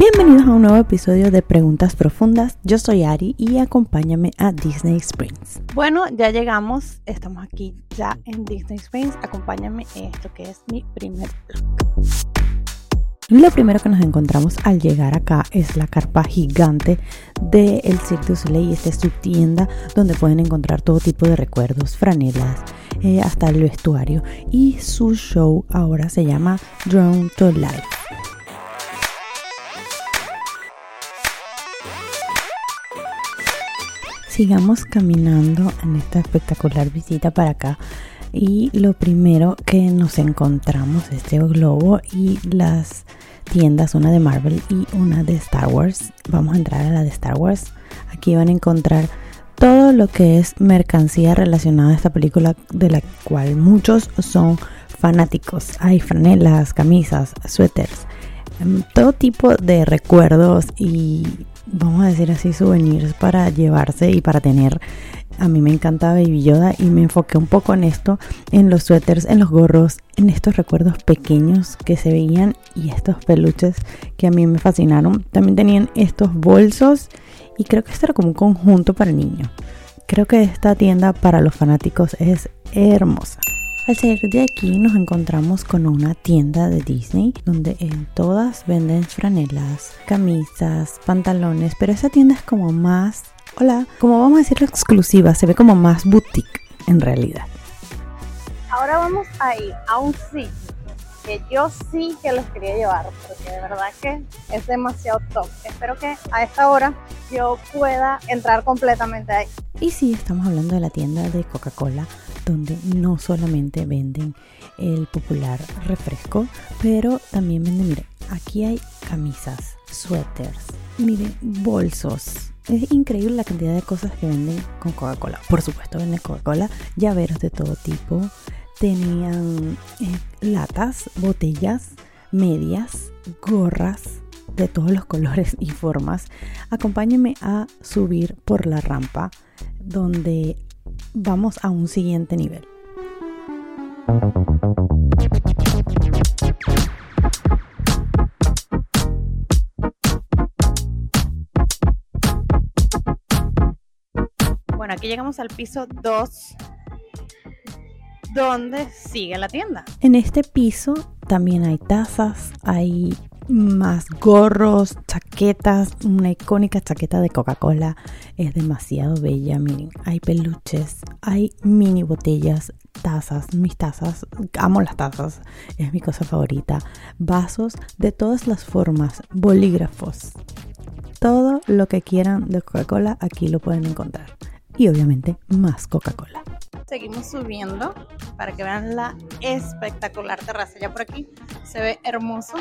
Bienvenidos a un nuevo episodio de Preguntas Profundas. Yo soy Ari y acompáñame a Disney Springs. Bueno, ya llegamos, estamos aquí ya en Disney Springs. Acompáñame en esto que es mi primer vlog. Lo primero que nos encontramos al llegar acá es la carpa gigante del de Cirque du Soleil. Esta es su tienda donde pueden encontrar todo tipo de recuerdos, franelas, eh, hasta el vestuario. Y su show ahora se llama Drone to Life. Sigamos caminando en esta espectacular visita para acá. Y lo primero que nos encontramos es este globo y las tiendas, una de Marvel y una de Star Wars. Vamos a entrar a la de Star Wars. Aquí van a encontrar todo lo que es mercancía relacionada a esta película de la cual muchos son fanáticos. Hay franelas, camisas, suéteres, em, todo tipo de recuerdos y vamos a decir así, souvenirs para llevarse y para tener. A mí me encanta Baby Yoda y me enfoqué un poco en esto, en los suéteres, en los gorros, en estos recuerdos pequeños que se veían y estos peluches que a mí me fascinaron. También tenían estos bolsos y creo que esto era como un conjunto para niños. Creo que esta tienda para los fanáticos es hermosa. Al salir de aquí nos encontramos con una tienda de Disney donde en todas venden franelas, camisas, pantalones, pero esa tienda es como más, hola, como vamos a decirlo exclusiva, se ve como más boutique en realidad. Ahora vamos a ir a un sitio que yo sí que los quería llevar, porque de verdad que es demasiado top. Espero que a esta hora yo pueda entrar completamente ahí. Y sí, estamos hablando de la tienda de Coca-Cola donde no solamente venden el popular refresco, pero también venden, miren, aquí hay camisas, suéteres, miren, bolsos. Es increíble la cantidad de cosas que venden con Coca-Cola. Por supuesto, venden Coca-Cola, llaveros de todo tipo. Tenían eh, latas, botellas, medias, gorras de todos los colores y formas. Acompáñenme a subir por la rampa donde vamos a un siguiente nivel. Bueno, aquí llegamos al piso 2, donde sigue la tienda. En este piso también hay tazas, hay más gorros, chaquetas, una icónica chaqueta de Coca-Cola es demasiado bella, miren, hay peluches, hay mini botellas, tazas, mis tazas, amo las tazas, es mi cosa favorita, vasos de todas las formas, bolígrafos, todo lo que quieran de Coca-Cola aquí lo pueden encontrar y obviamente más Coca-Cola. Seguimos subiendo para que vean la espectacular terraza. Ya por aquí se ve hermoso.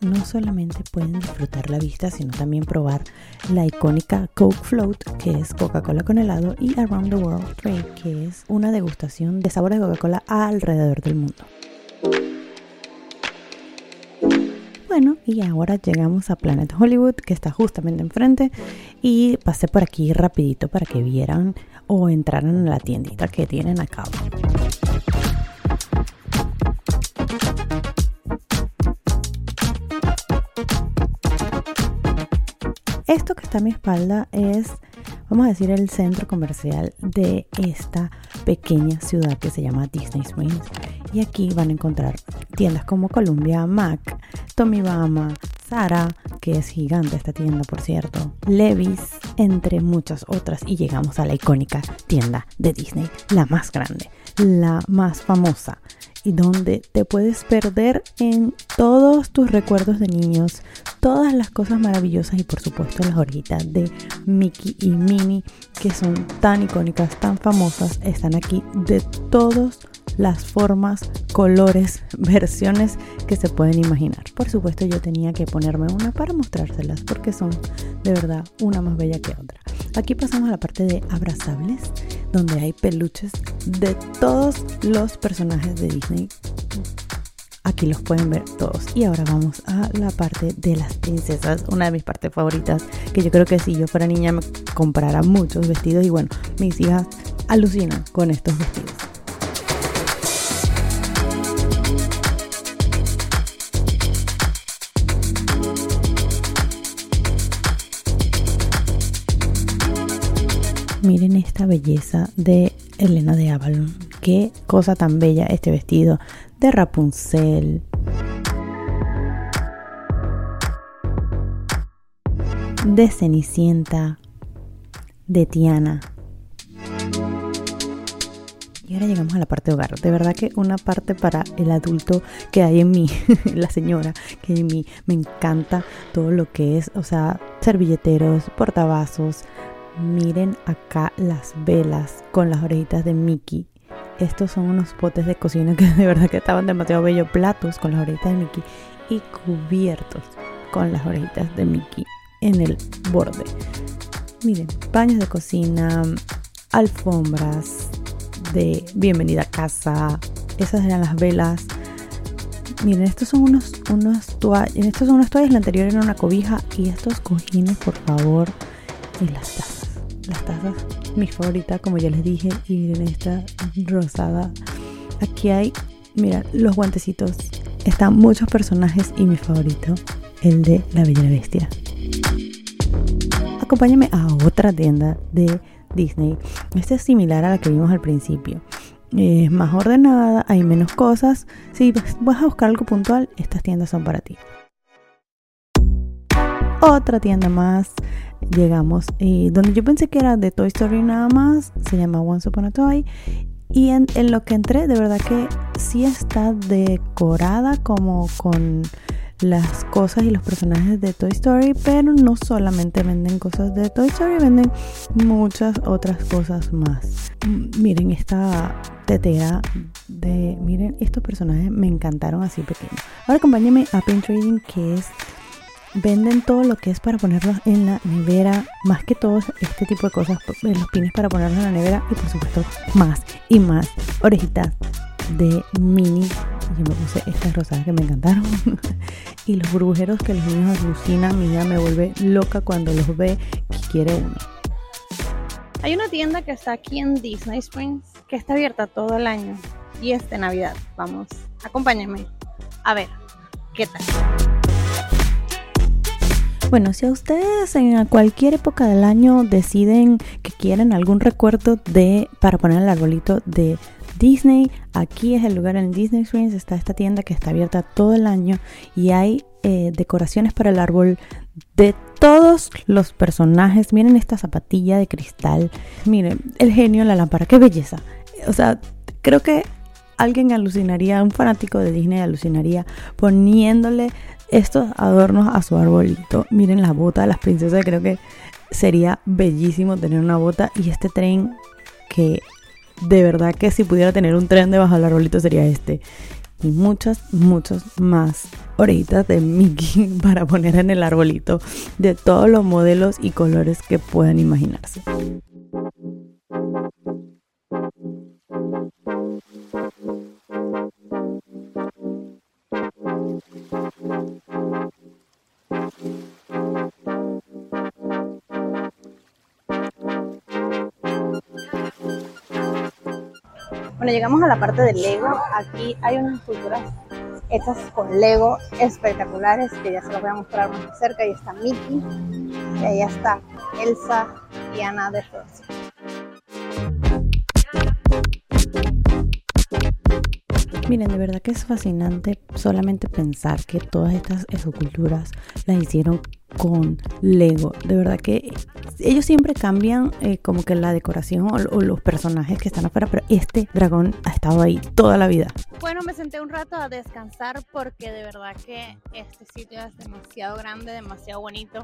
No solamente pueden disfrutar la vista, sino también probar la icónica Coke Float, que es Coca-Cola con helado, y Around the World Trade, que es una degustación de sabores de Coca-Cola alrededor del mundo. Bueno, y ahora llegamos a Planet Hollywood, que está justamente enfrente, y pasé por aquí rapidito para que vieran o entraran en la tiendita que tienen acá. Esto que está a mi espalda es, vamos a decir, el centro comercial de esta pequeña ciudad que se llama Disney Springs. Y aquí van a encontrar tiendas como Columbia, Mac, Tommy Bahama, Zara, que es gigante esta tienda por cierto, Levis, entre muchas otras. Y llegamos a la icónica tienda de Disney, la más grande, la más famosa y donde te puedes perder en todos tus recuerdos de niños, todas las cosas maravillosas y por supuesto las orejitas de Mickey y Minnie que son tan icónicas, tan famosas, están aquí de todos las formas, colores, versiones que se pueden imaginar. Por supuesto yo tenía que ponerme una para mostrárselas porque son de verdad una más bella que otra. Aquí pasamos a la parte de abrazables, donde hay peluches de todos los personajes de Disney aquí los pueden ver todos. Y ahora vamos a la parte de las princesas, una de mis partes favoritas, que yo creo que si yo fuera niña me comprara muchos vestidos y bueno, mis hijas alucinan con estos vestidos. Miren esta belleza de Elena de Avalon. Qué cosa tan bella este vestido de Rapunzel. De Cenicienta. De Tiana. Y ahora llegamos a la parte de hogar. De verdad que una parte para el adulto que hay en mí, la señora que en mí me encanta todo lo que es, o sea, servilleteros, portavasos, Miren acá las velas con las orejitas de Mickey. Estos son unos potes de cocina que de verdad que estaban demasiado bellos. Platos con las orejitas de Mickey y cubiertos con las orejitas de Mickey en el borde. Miren, baños de cocina, alfombras de bienvenida a casa. Esas eran las velas. Miren, estos son unos, unos toallas. Estos son unas toallas. La anterior era una cobija. Y estos cojines, por favor. Y las tazas las tazas, mi favorita, como ya les dije, y miren esta rosada. Aquí hay, mira, los guantecitos. Están muchos personajes y mi favorito, el de la Bella Bestia. Acompáñame a otra tienda de Disney. Esta es similar a la que vimos al principio. Es más ordenada, hay menos cosas. Si vas a buscar algo puntual, estas tiendas son para ti. Otra tienda más llegamos y donde yo pensé que era de Toy Story nada más, se llama Once Upon a Toy. Y en, lo que entré, de verdad que sí está decorada como con las cosas y los personajes de Toy Story, pero no solamente venden cosas de Toy Story, venden muchas otras cosas más. Miren esta tetera de, miren, estos personajes me encantaron así pequeños. Ahora acompáñenme a Pin Trading, que es Venden todo lo que es para ponerlos en la nevera, más que todo este tipo de cosas, eh, los pines para ponerlos en la nevera y por supuesto más y más orejitas de mini. Yo me puse estas rosadas que me encantaron. y los burbujeros que los niños alucinan. Mi hija me vuelve loca cuando los ve que quiere uno. Hay una tienda que está aquí en Disney Springs que está abierta todo el año y es de Navidad. Vamos, acompáñenme a ver qué tal. Bueno, si a ustedes en cualquier época del año deciden que quieren algún recuerdo de para poner el arbolito de Disney, aquí es el lugar en Disney Springs, está esta tienda que está abierta todo el año y hay eh, decoraciones para el árbol de todos los personajes. Miren esta zapatilla de cristal, miren el genio, la lámpara, qué belleza. O sea, creo que alguien alucinaría, un fanático de Disney alucinaría poniéndole estos adornos a su arbolito. Miren la bota de las princesas, creo que sería bellísimo tener una bota y este tren que de verdad que si pudiera tener un tren debajo del arbolito sería este. Y muchas, muchas más orejitas de Mickey para poner en el arbolito de todos los modelos y colores que puedan imaginarse. Bueno, llegamos a la parte del Lego. Aquí hay unas esculturas hechas con Lego espectaculares que ya se los voy a mostrar más cerca. Ahí está Mickey y ahí está Elsa y Ana de Frozen. Miren, de verdad que es fascinante solamente pensar que todas estas esculturas las hicieron con Lego. De verdad que ellos siempre cambian eh, como que la decoración o, los personajes que están afuera, pero este dragón ha estado ahí toda la vida. Bueno, me senté un rato a descansar porque de verdad que este sitio es demasiado grande, demasiado bonito.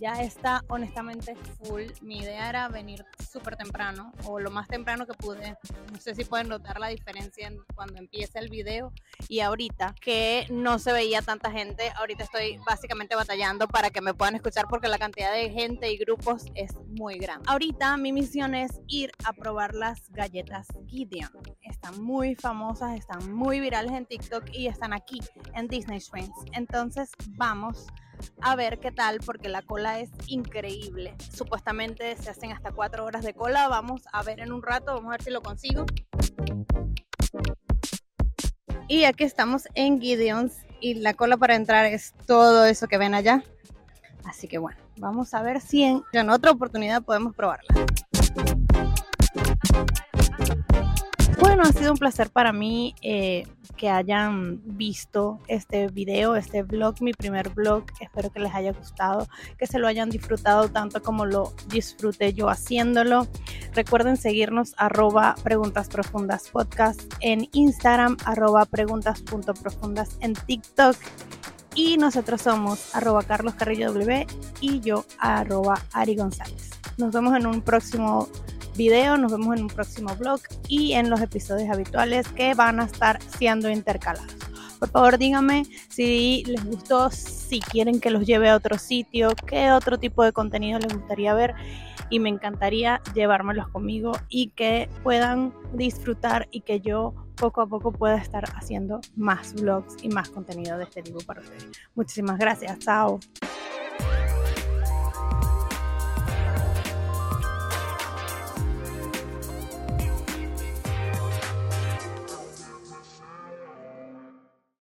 Ya está honestamente full. Mi idea era venir súper temprano o lo más temprano que pude. No sé si pueden notar la diferencia en cuando empieza el video y ahorita que no se veía tanta gente. Ahorita estoy básicamente batallando para que me puedan escuchar porque la cantidad de gente y grupos es muy grande. Ahorita mi misión es ir a probar las galletas Gideon están muy famosas, están muy virales en TikTok y están aquí en Disney Springs. Entonces vamos a ver qué tal porque la cola es increíble. Supuestamente se hacen hasta cuatro horas de cola. Vamos a ver en un rato, vamos a ver si lo consigo. Y aquí estamos en Gideon's y la cola para entrar es todo eso que ven allá. Así que bueno, vamos a ver si en, en otra oportunidad podemos probarla. Bueno, ha sido un placer para mí eh, que hayan visto este video, este vlog, mi primer vlog. Espero que les haya gustado, que se lo hayan disfrutado tanto como lo disfruté yo haciéndolo. Recuerden seguirnos arroba preguntas profundas podcast en Instagram, arroba preguntas.profundas en TikTok. Y nosotros somos arroba Carlos Carrillo W y yo arroba Ari González. Nos vemos en un próximo video, nos vemos en un próximo vlog y en los episodios habituales que van a estar siendo intercalados. Por favor, díganme si les gustó, si quieren que los lleve a otro sitio, qué otro tipo de contenido les gustaría ver y me encantaría llevármelos conmigo y que puedan disfrutar y que yo poco a poco pueda estar haciendo más vlogs y más contenido de este tipo para ustedes. Muchísimas gracias, chao.